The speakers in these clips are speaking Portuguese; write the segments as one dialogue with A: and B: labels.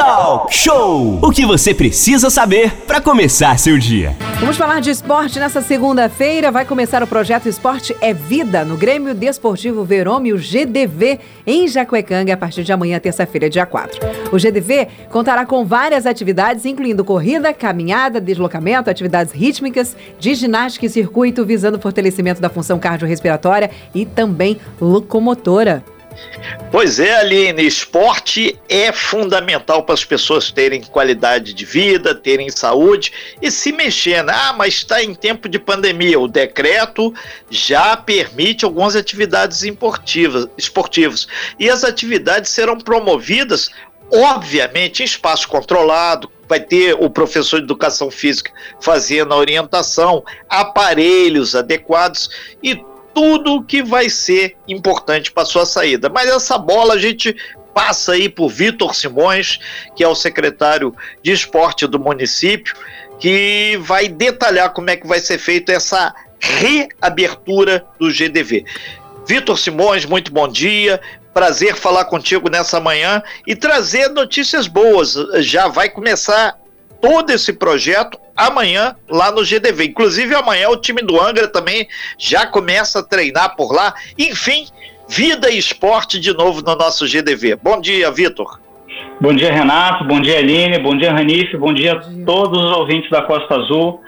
A: Talk Show! O que você precisa saber para começar seu dia.
B: Vamos falar de esporte nessa segunda-feira. Vai começar o projeto Esporte é Vida no Grêmio Desportivo Verômio GDV em Jacuecanga a partir de amanhã, terça-feira, dia 4. O GDV contará com várias atividades, incluindo corrida, caminhada, deslocamento, atividades rítmicas, de ginástica e circuito, visando o fortalecimento da função cardiorrespiratória e também locomotora.
C: Pois é, Aline, esporte é fundamental para as pessoas terem qualidade de vida, terem saúde e se mexer. Né? Ah, mas está em tempo de pandemia. O decreto já permite algumas atividades esportivas. E as atividades serão promovidas, obviamente, em espaço controlado, vai ter o professor de educação física fazendo a orientação, aparelhos adequados e tudo que vai ser importante para sua saída. Mas essa bola a gente passa aí por Vitor Simões, que é o secretário de esporte do município, que vai detalhar como é que vai ser feita essa reabertura do GDV. Vitor Simões, muito bom dia. Prazer falar contigo nessa manhã e trazer notícias boas. Já vai começar todo esse projeto amanhã lá no GDV. Inclusive, amanhã o time do Angra também já começa a treinar por lá. Enfim, vida e esporte de novo no nosso GDV. Bom dia, Vitor.
D: Bom dia, Renato. Bom dia, Aline. Bom dia, Ranife. Bom dia a todos os ouvintes da Costa Azul.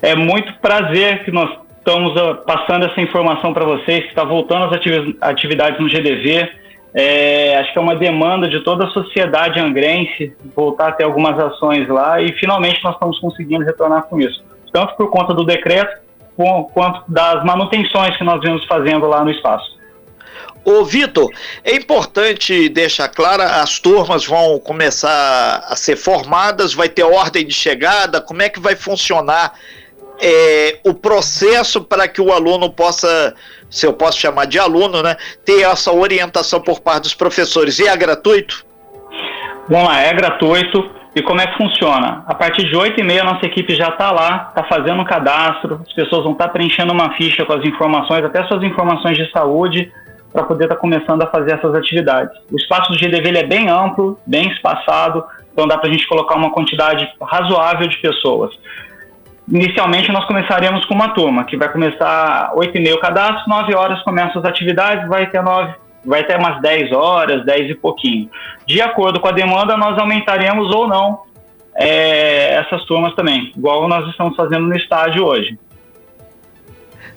D: É muito prazer que nós estamos ah, passando essa informação para vocês, que está voltando as atividades no GDV é, acho que é uma demanda de toda a sociedade angrense voltar a ter algumas ações lá e finalmente nós estamos conseguindo retornar com isso. Tanto por conta do decreto, quanto das manutenções que nós vimos fazendo lá no espaço.
C: Ô Vitor, é importante deixar claro, as turmas vão começar a ser formadas, vai ter ordem de chegada, como é que vai funcionar é, o processo para que o aluno possa, se eu posso chamar de aluno, né, ter essa orientação por parte dos professores. E é gratuito?
D: Vamos lá, é gratuito. E como é que funciona? A partir de 8 e meia, nossa equipe já está lá, está fazendo um cadastro, as pessoas vão estar tá preenchendo uma ficha com as informações, até suas informações de saúde, para poder estar tá começando a fazer essas atividades. O espaço do GDV é bem amplo, bem espaçado, então dá para a gente colocar uma quantidade razoável de pessoas. Inicialmente, nós começaremos com uma turma, que vai começar 8 e meia o cadastro, 9 horas começam as atividades, vai ter 9, vai ter umas 10 horas, 10 e pouquinho. De acordo com a demanda, nós aumentaremos ou não é, essas turmas também, igual nós estamos fazendo no estádio hoje.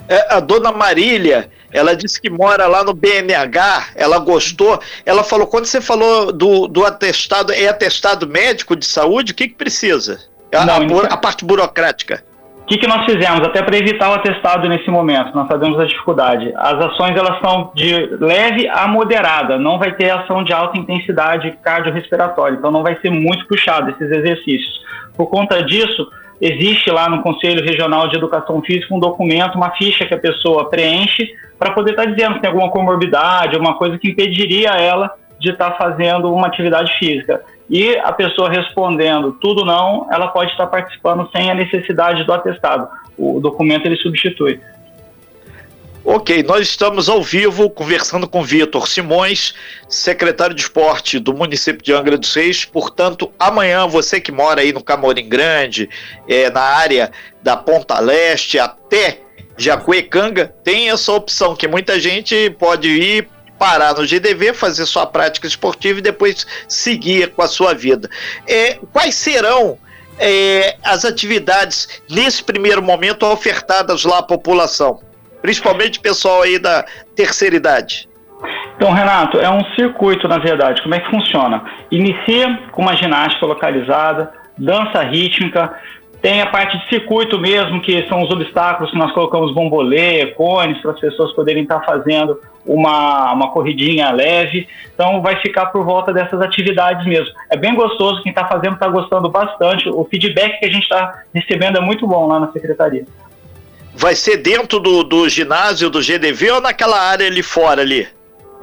C: É, a dona Marília, ela disse que mora lá no BNH, ela gostou. Ela falou, quando você falou do, do atestado, é atestado médico de saúde, o que, que precisa? A, não, a, a parte burocrática.
D: O que, que nós fizemos? Até para evitar o atestado nesse momento, nós sabemos a dificuldade. As ações elas são de leve a moderada, não vai ter ação de alta intensidade cardiorrespiratória, então não vai ser muito puxado esses exercícios. Por conta disso, existe lá no Conselho Regional de Educação Física um documento, uma ficha que a pessoa preenche para poder estar tá dizendo se tem alguma comorbidade, alguma coisa que impediria ela de estar tá fazendo uma atividade física e a pessoa respondendo tudo não, ela pode estar participando sem a necessidade do atestado. O documento ele substitui.
C: Ok, nós estamos ao vivo conversando com Vitor Simões, secretário de esporte do município de Angra dos Reis. Portanto, amanhã você que mora aí no Camorim Grande, é, na área da Ponta Leste até Jacuecanga, tem essa opção que muita gente pode ir parar no GDV, fazer sua prática esportiva e depois seguir com a sua vida. É, quais serão é, as atividades nesse primeiro momento ofertadas lá à população? Principalmente pessoal aí da terceira idade.
D: Então, Renato, é um circuito, na verdade. Como é que funciona? Inicia com uma ginástica localizada, dança rítmica, tem a parte de circuito mesmo, que são os obstáculos que nós colocamos bombolê, cones, para as pessoas poderem estar fazendo uma, uma corridinha leve. Então vai ficar por volta dessas atividades mesmo. É bem gostoso, quem está fazendo está gostando bastante. O feedback que a gente está recebendo é muito bom lá na secretaria.
C: Vai ser dentro do, do ginásio do GDV ou naquela área ali fora ali?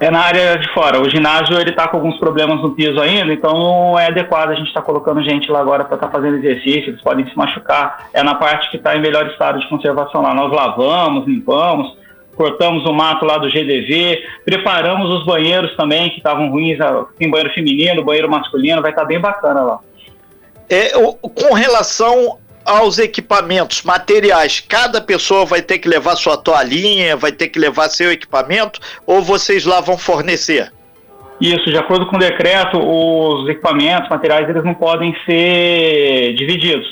D: É na área de fora. O ginásio ele está com alguns problemas no piso ainda, então não é adequado a gente estar tá colocando gente lá agora para estar tá fazendo exercício, eles podem se machucar. É na parte que está em melhor estado de conservação lá. Nós lavamos, limpamos, cortamos o mato lá do GDV, preparamos os banheiros também, que estavam ruins, tem banheiro feminino, banheiro masculino, vai estar tá bem bacana lá.
C: É, com relação aos equipamentos, materiais, cada pessoa vai ter que levar sua toalhinha, vai ter que levar seu equipamento, ou vocês lá vão fornecer?
D: Isso, de acordo com o decreto, os equipamentos, materiais, eles não podem ser divididos,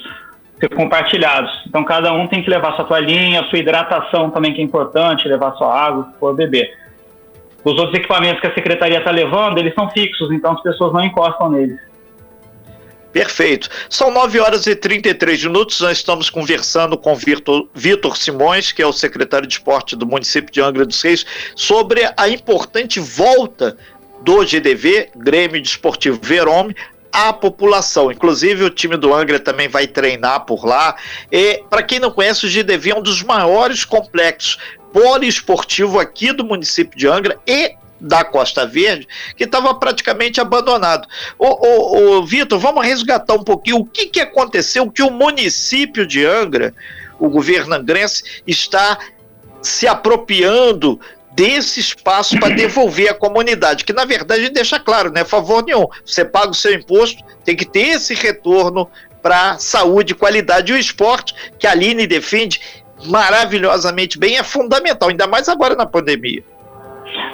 D: ser compartilhados. Então, cada um tem que levar sua toalhinha, sua hidratação também, que é importante, levar sua água, se for beber. Os outros equipamentos que a secretaria está levando, eles são fixos, então as pessoas não encostam neles.
C: Perfeito. São 9 horas e 33 minutos. Nós estamos conversando com Vitor Simões, que é o secretário de esporte do município de Angra dos Reis, sobre a importante volta do GDV, Grêmio Desportivo Verome, à população. Inclusive, o time do Angra também vai treinar por lá. E, para quem não conhece, o GDV é um dos maiores complexos poliesportivo aqui do município de Angra e da Costa Verde, que estava praticamente abandonado. Ô Vitor, vamos resgatar um pouquinho o que, que aconteceu, que o município de Angra, o governo angrense, está se apropriando desse espaço para devolver à comunidade, que na verdade deixa claro, não é favor nenhum. Você paga o seu imposto, tem que ter esse retorno para saúde, qualidade e o esporte que a Aline defende maravilhosamente bem é fundamental, ainda mais agora na pandemia.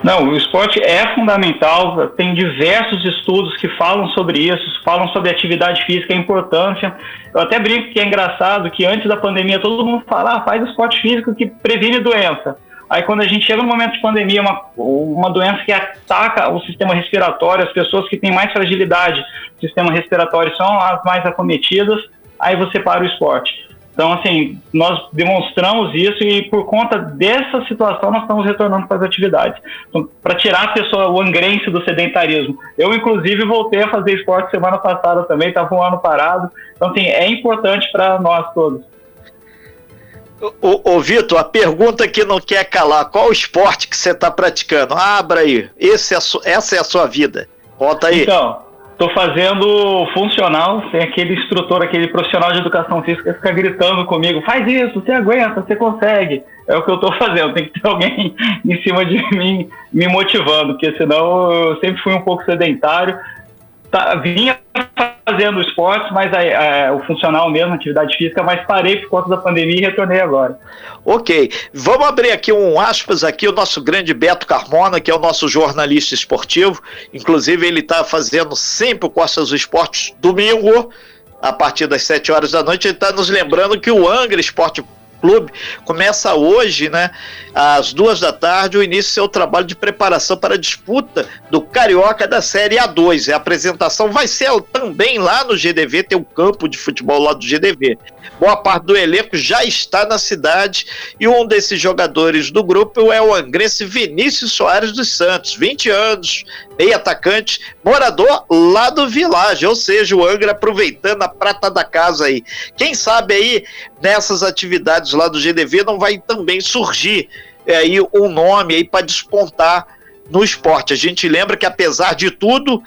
D: Não, o esporte é fundamental, tem diversos estudos que falam sobre isso, falam sobre atividade física, a importância. Eu até brinco que é engraçado que antes da pandemia todo mundo fala, ah, faz esporte físico que previne doença. Aí quando a gente chega no momento de pandemia, uma, uma doença que ataca o sistema respiratório, as pessoas que têm mais fragilidade do sistema respiratório são as mais acometidas, aí você para o esporte. Então, assim, nós demonstramos isso e por conta dessa situação nós estamos retornando para as atividades. Então, para tirar a pessoa, o angrense do sedentarismo. Eu, inclusive, voltei a fazer esporte semana passada também, estava um ano parado. Então, assim, é importante para nós todos.
C: Ô, ô Vitor, a pergunta que não quer calar, qual o esporte que você está praticando? Abra aí, Esse é essa é a sua vida. Conta aí.
D: Então, Estou fazendo funcional, tem aquele instrutor, aquele profissional de educação física que fica gritando comigo, faz isso, você aguenta, você consegue. É o que eu estou fazendo, tem que ter alguém em cima de mim me motivando, porque senão eu sempre fui um pouco sedentário. Tá, vinha fazendo esportes, mas a, a, o funcional mesmo, atividade física, mas parei por conta da pandemia e retornei agora.
C: Ok, vamos abrir aqui um aspas aqui, o nosso grande Beto Carmona, que é o nosso jornalista esportivo, inclusive ele está fazendo sempre o Costas do Esportes domingo, a partir das 7 horas da noite, ele está nos lembrando que o Angra Esporte Clube começa hoje, né, às duas da tarde, o início do seu trabalho de preparação para a disputa do Carioca da Série A2. A apresentação vai ser também lá no GDV, tem um campo de futebol lá do GDV. Boa parte do elenco já está na cidade e um desses jogadores do grupo é o angrense Vinícius Soares dos Santos, 20 anos, meio atacante, morador lá do Village, ou seja, o Angra aproveitando a prata da casa aí. Quem sabe aí nessas atividades lá do GDV não vai também surgir é, aí um nome aí para despontar no esporte. A gente lembra que apesar de tudo,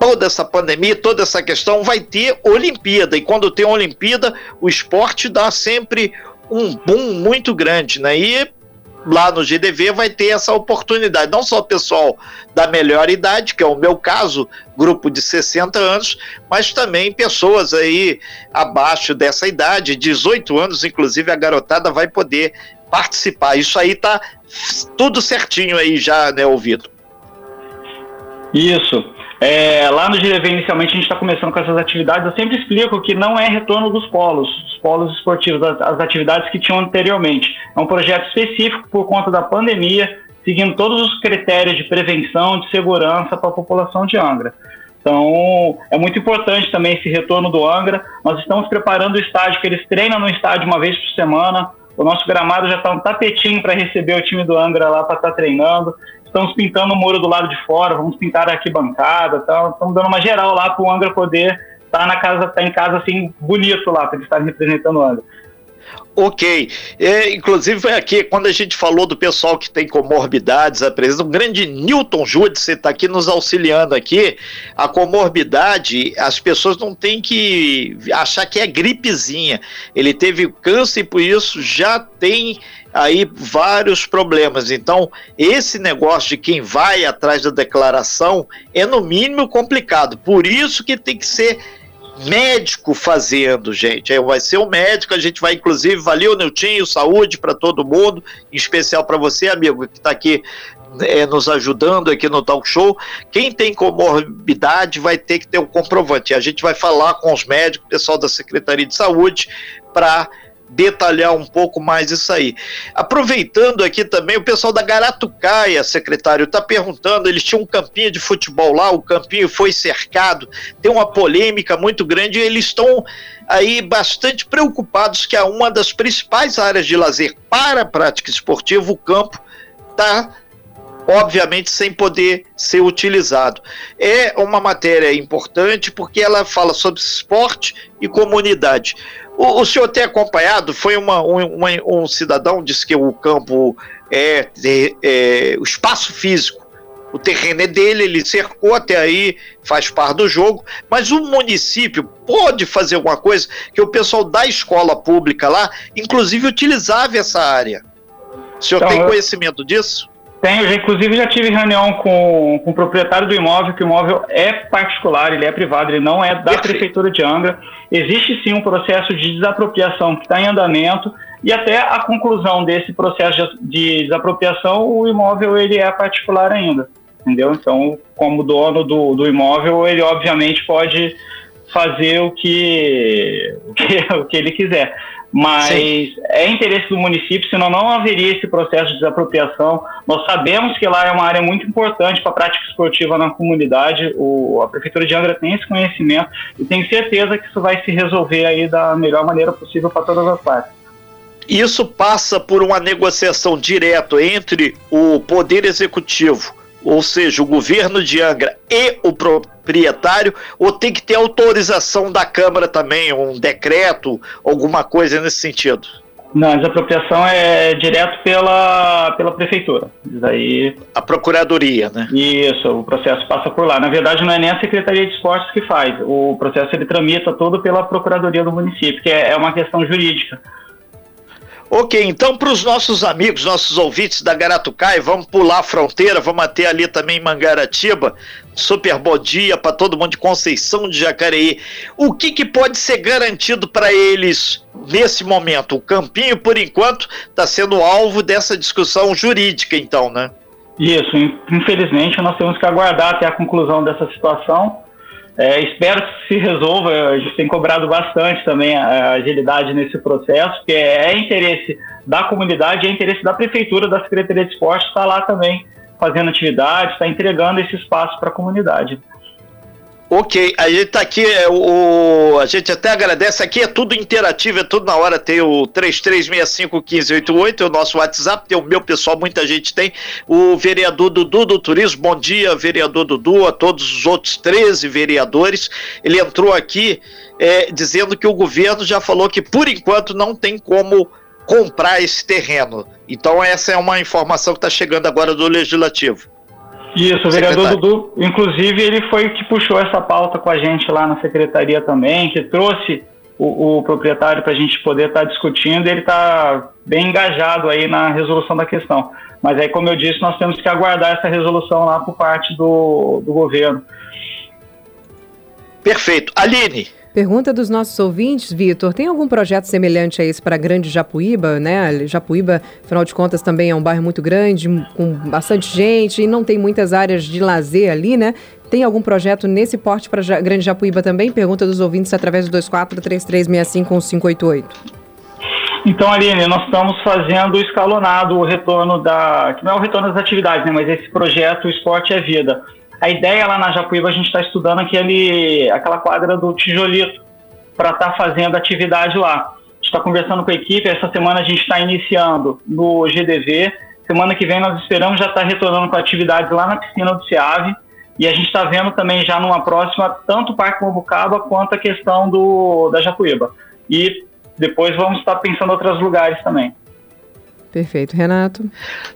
C: toda essa pandemia, toda essa questão, vai ter Olimpíada. E quando tem Olimpíada, o esporte dá sempre um boom muito grande, né? E lá no GDV vai ter essa oportunidade. Não só o pessoal da melhor idade, que é o meu caso, grupo de 60 anos, mas também pessoas aí abaixo dessa idade, 18 anos, inclusive a garotada vai poder participar. Isso aí tá tudo certinho aí já, né, ouvido.
D: Isso. É, lá no GDV, inicialmente, a gente está começando com essas atividades. Eu sempre explico que não é retorno dos polos, dos polos esportivos, as, as atividades que tinham anteriormente. É um projeto específico por conta da pandemia, seguindo todos os critérios de prevenção, de segurança para a população de Angra. Então, é muito importante também esse retorno do Angra. Nós estamos preparando o estádio, que eles treinam no estádio uma vez por semana. O nosso gramado já está um tapetinho para receber o time do Angra lá para estar tá treinando estamos pintando o muro do lado de fora, vamos pintar a arquibancada, estamos dando uma geral lá para o Angra poder estar tá na casa, estar tá em casa assim bonito lá, para estarem representando o Angra.
C: Ok. É, inclusive, aqui, quando a gente falou do pessoal que tem comorbidades, a presença do grande Newton Júdice está aqui nos auxiliando aqui. A comorbidade, as pessoas não têm que achar que é gripezinha. Ele teve câncer e por isso já tem aí vários problemas. Então, esse negócio de quem vai atrás da declaração é no mínimo complicado. Por isso que tem que ser médico fazendo, gente. Aí vai ser o um médico, a gente vai inclusive, valeu Niltinho, saúde para todo mundo, em especial para você, amigo, que está aqui é, nos ajudando aqui no talk show. Quem tem comorbidade vai ter que ter um comprovante. A gente vai falar com os médicos, pessoal da Secretaria de Saúde, para detalhar um pouco mais isso aí. Aproveitando aqui também, o pessoal da Garatucaia, secretário, está perguntando, eles tinham um campinho de futebol lá, o campinho foi cercado, tem uma polêmica muito grande e eles estão aí bastante preocupados que é uma das principais áreas de lazer para a prática esportiva, o campo, está obviamente sem poder ser utilizado. É uma matéria importante porque ela fala sobre esporte e comunidade. O, o senhor tem acompanhado, foi uma, um, um cidadão disse que o campo é, é, é, o espaço físico o terreno é dele, ele cercou até aí, faz parte do jogo, mas o município pode fazer alguma coisa que o pessoal da escola pública lá, inclusive, utilizava essa área. O senhor então, tem conhecimento disso?
D: Tenho, inclusive já tive reunião com, com o proprietário do imóvel, que o imóvel é particular, ele é privado, ele não é da Perfeito. Prefeitura de Angra. Existe sim um processo de desapropriação que está em andamento e até a conclusão desse processo de desapropriação, o imóvel ele é particular ainda, entendeu? Então, como dono do, do imóvel, ele obviamente pode fazer o que, o que, o que ele quiser mas Sim. é interesse do município, senão não haveria esse processo de desapropriação. Nós sabemos que lá é uma área muito importante para a prática esportiva na comunidade, o, a Prefeitura de Angra tem esse conhecimento e tenho certeza que isso vai se resolver aí da melhor maneira possível para todas as partes.
C: Isso passa por uma negociação direta entre o Poder Executivo, ou seja, o governo de Angra e o proprietário, ou tem que ter autorização da Câmara também, um decreto, alguma coisa nesse sentido?
D: Não, a desapropriação é direto pela, pela prefeitura. Daí...
C: A procuradoria, né?
D: Isso, o processo passa por lá. Na verdade, não é nem a Secretaria de Esportes que faz. O processo ele tramita todo pela procuradoria do município, que é, é uma questão jurídica.
C: Ok, então para os nossos amigos, nossos ouvintes da Garatucai, vamos pular a fronteira, vamos até ali também Mangaratiba. Super bom dia para todo mundo de Conceição de Jacareí. O que, que pode ser garantido para eles nesse momento? O Campinho, por enquanto, está sendo alvo dessa discussão jurídica, então, né?
D: Isso, infelizmente nós temos que aguardar até a conclusão dessa situação é, espero que se resolva. A gente tem cobrado bastante também a agilidade nesse processo, que é, é interesse da comunidade, é interesse da prefeitura, da Secretaria de Esporte estar lá também fazendo atividade, estar entregando esse espaço para a comunidade.
C: Ok, a gente tá aqui, é, o, a gente até agradece, aqui é tudo interativo, é tudo na hora, tem o 33651588, é o nosso WhatsApp, tem o meu pessoal, muita gente tem, o vereador Dudu do Turismo, bom dia, vereador Dudu, a todos os outros 13 vereadores, ele entrou aqui é, dizendo que o governo já falou que por enquanto não tem como comprar esse terreno, então essa é uma informação que está chegando agora do Legislativo.
D: Isso, o vereador Dudu, inclusive, ele foi que puxou essa pauta com a gente lá na secretaria também, que trouxe o, o proprietário para a gente poder estar tá discutindo, ele está bem engajado aí na resolução da questão. Mas aí, como eu disse, nós temos que aguardar essa resolução lá por parte do, do governo.
C: Perfeito. Aline,
B: Pergunta dos nossos ouvintes, Vitor, tem algum projeto semelhante a esse para Grande Japuíba, né? Japuíba, afinal de contas, também é um bairro muito grande, com bastante gente e não tem muitas áreas de lazer ali, né? Tem algum projeto nesse porte para Grande Japuíba também? Pergunta dos ouvintes através do 2433651588.
D: Então, Aline, nós estamos fazendo escalonado o retorno da. não é o retorno das atividades, né? Mas esse projeto Esporte é Vida a ideia lá na Japuíba, a gente está estudando aquele, aquela quadra do tijolito para estar tá fazendo atividade lá. Está conversando com a equipe, essa semana a gente está iniciando no GDV, semana que vem nós esperamos já estar tá retornando com atividades lá na piscina do SEAV, e a gente está vendo também já numa próxima tanto o Parque Mobucaba quanto a questão do, da Japuíba. E depois vamos estar pensando em outros lugares também.
B: Perfeito, Renato.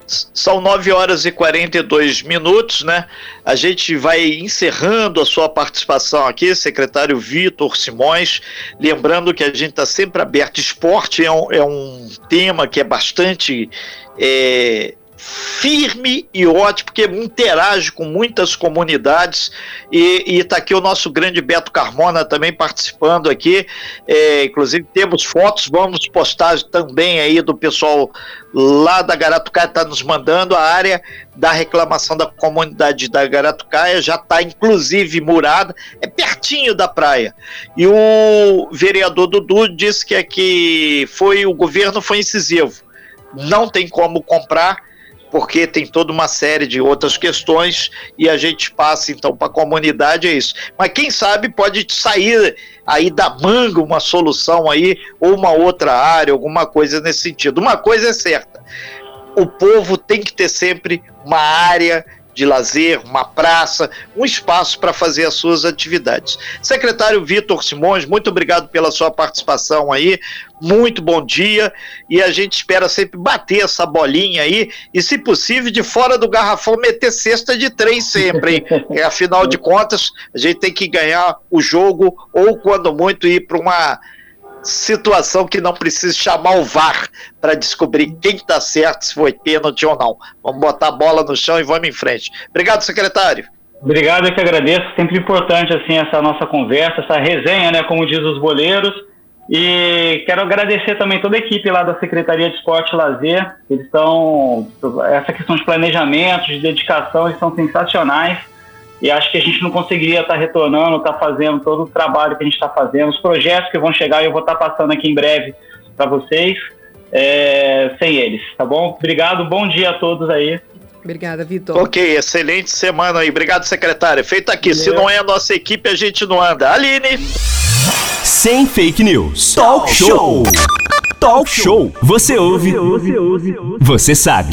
C: São 9 horas e 42 minutos, né? A gente vai encerrando a sua participação aqui, secretário Vitor Simões. Lembrando que a gente está sempre aberto. Esporte é um, é um tema que é bastante. É, firme e ótimo, porque interage com muitas comunidades. E está aqui o nosso grande Beto Carmona também participando aqui, é, inclusive temos fotos, vamos postar também aí do pessoal lá da Garatucaia está nos mandando. A área da reclamação da comunidade da Garatucaia já está inclusive murada, é pertinho da praia. E o vereador Dudu disse que é que foi o governo foi incisivo, não tem como comprar porque tem toda uma série de outras questões e a gente passa então para a comunidade é isso. Mas quem sabe pode sair aí da manga uma solução aí ou uma outra área, alguma coisa nesse sentido. Uma coisa é certa, o povo tem que ter sempre uma área de lazer, uma praça, um espaço para fazer as suas atividades. Secretário Vitor Simões, muito obrigado pela sua participação aí, muito bom dia e a gente espera sempre bater essa bolinha aí e, se possível, de fora do garrafão meter cesta de três sempre, hein? É, afinal de contas, a gente tem que ganhar o jogo ou, quando muito, ir para uma situação que não precisa chamar o VAR para descobrir quem está certo, se foi pênalti ou não. Vamos botar a bola no chão e vamos em frente. Obrigado, secretário.
D: Obrigado, eu que agradeço. Sempre importante assim essa nossa conversa, essa resenha, né, como diz os boleiros. E quero agradecer também toda a equipe lá da Secretaria de Esporte e Lazer. Eles estão essa questão de planejamento, de dedicação, eles são sensacionais e acho que a gente não conseguiria estar tá retornando, estar tá fazendo todo o trabalho que a gente está fazendo, os projetos que vão chegar, eu vou estar tá passando aqui em breve para vocês, é, sem eles, tá bom? Obrigado, bom dia a todos aí.
B: Obrigada, Vitor.
C: Ok, excelente semana aí. Obrigado, secretário. Feito aqui. Valeu. Se não é a nossa equipe, a gente não anda. Aline.
A: Sem fake news. Talk show. Talk show. Você ouve. Você ouve. Você sabe.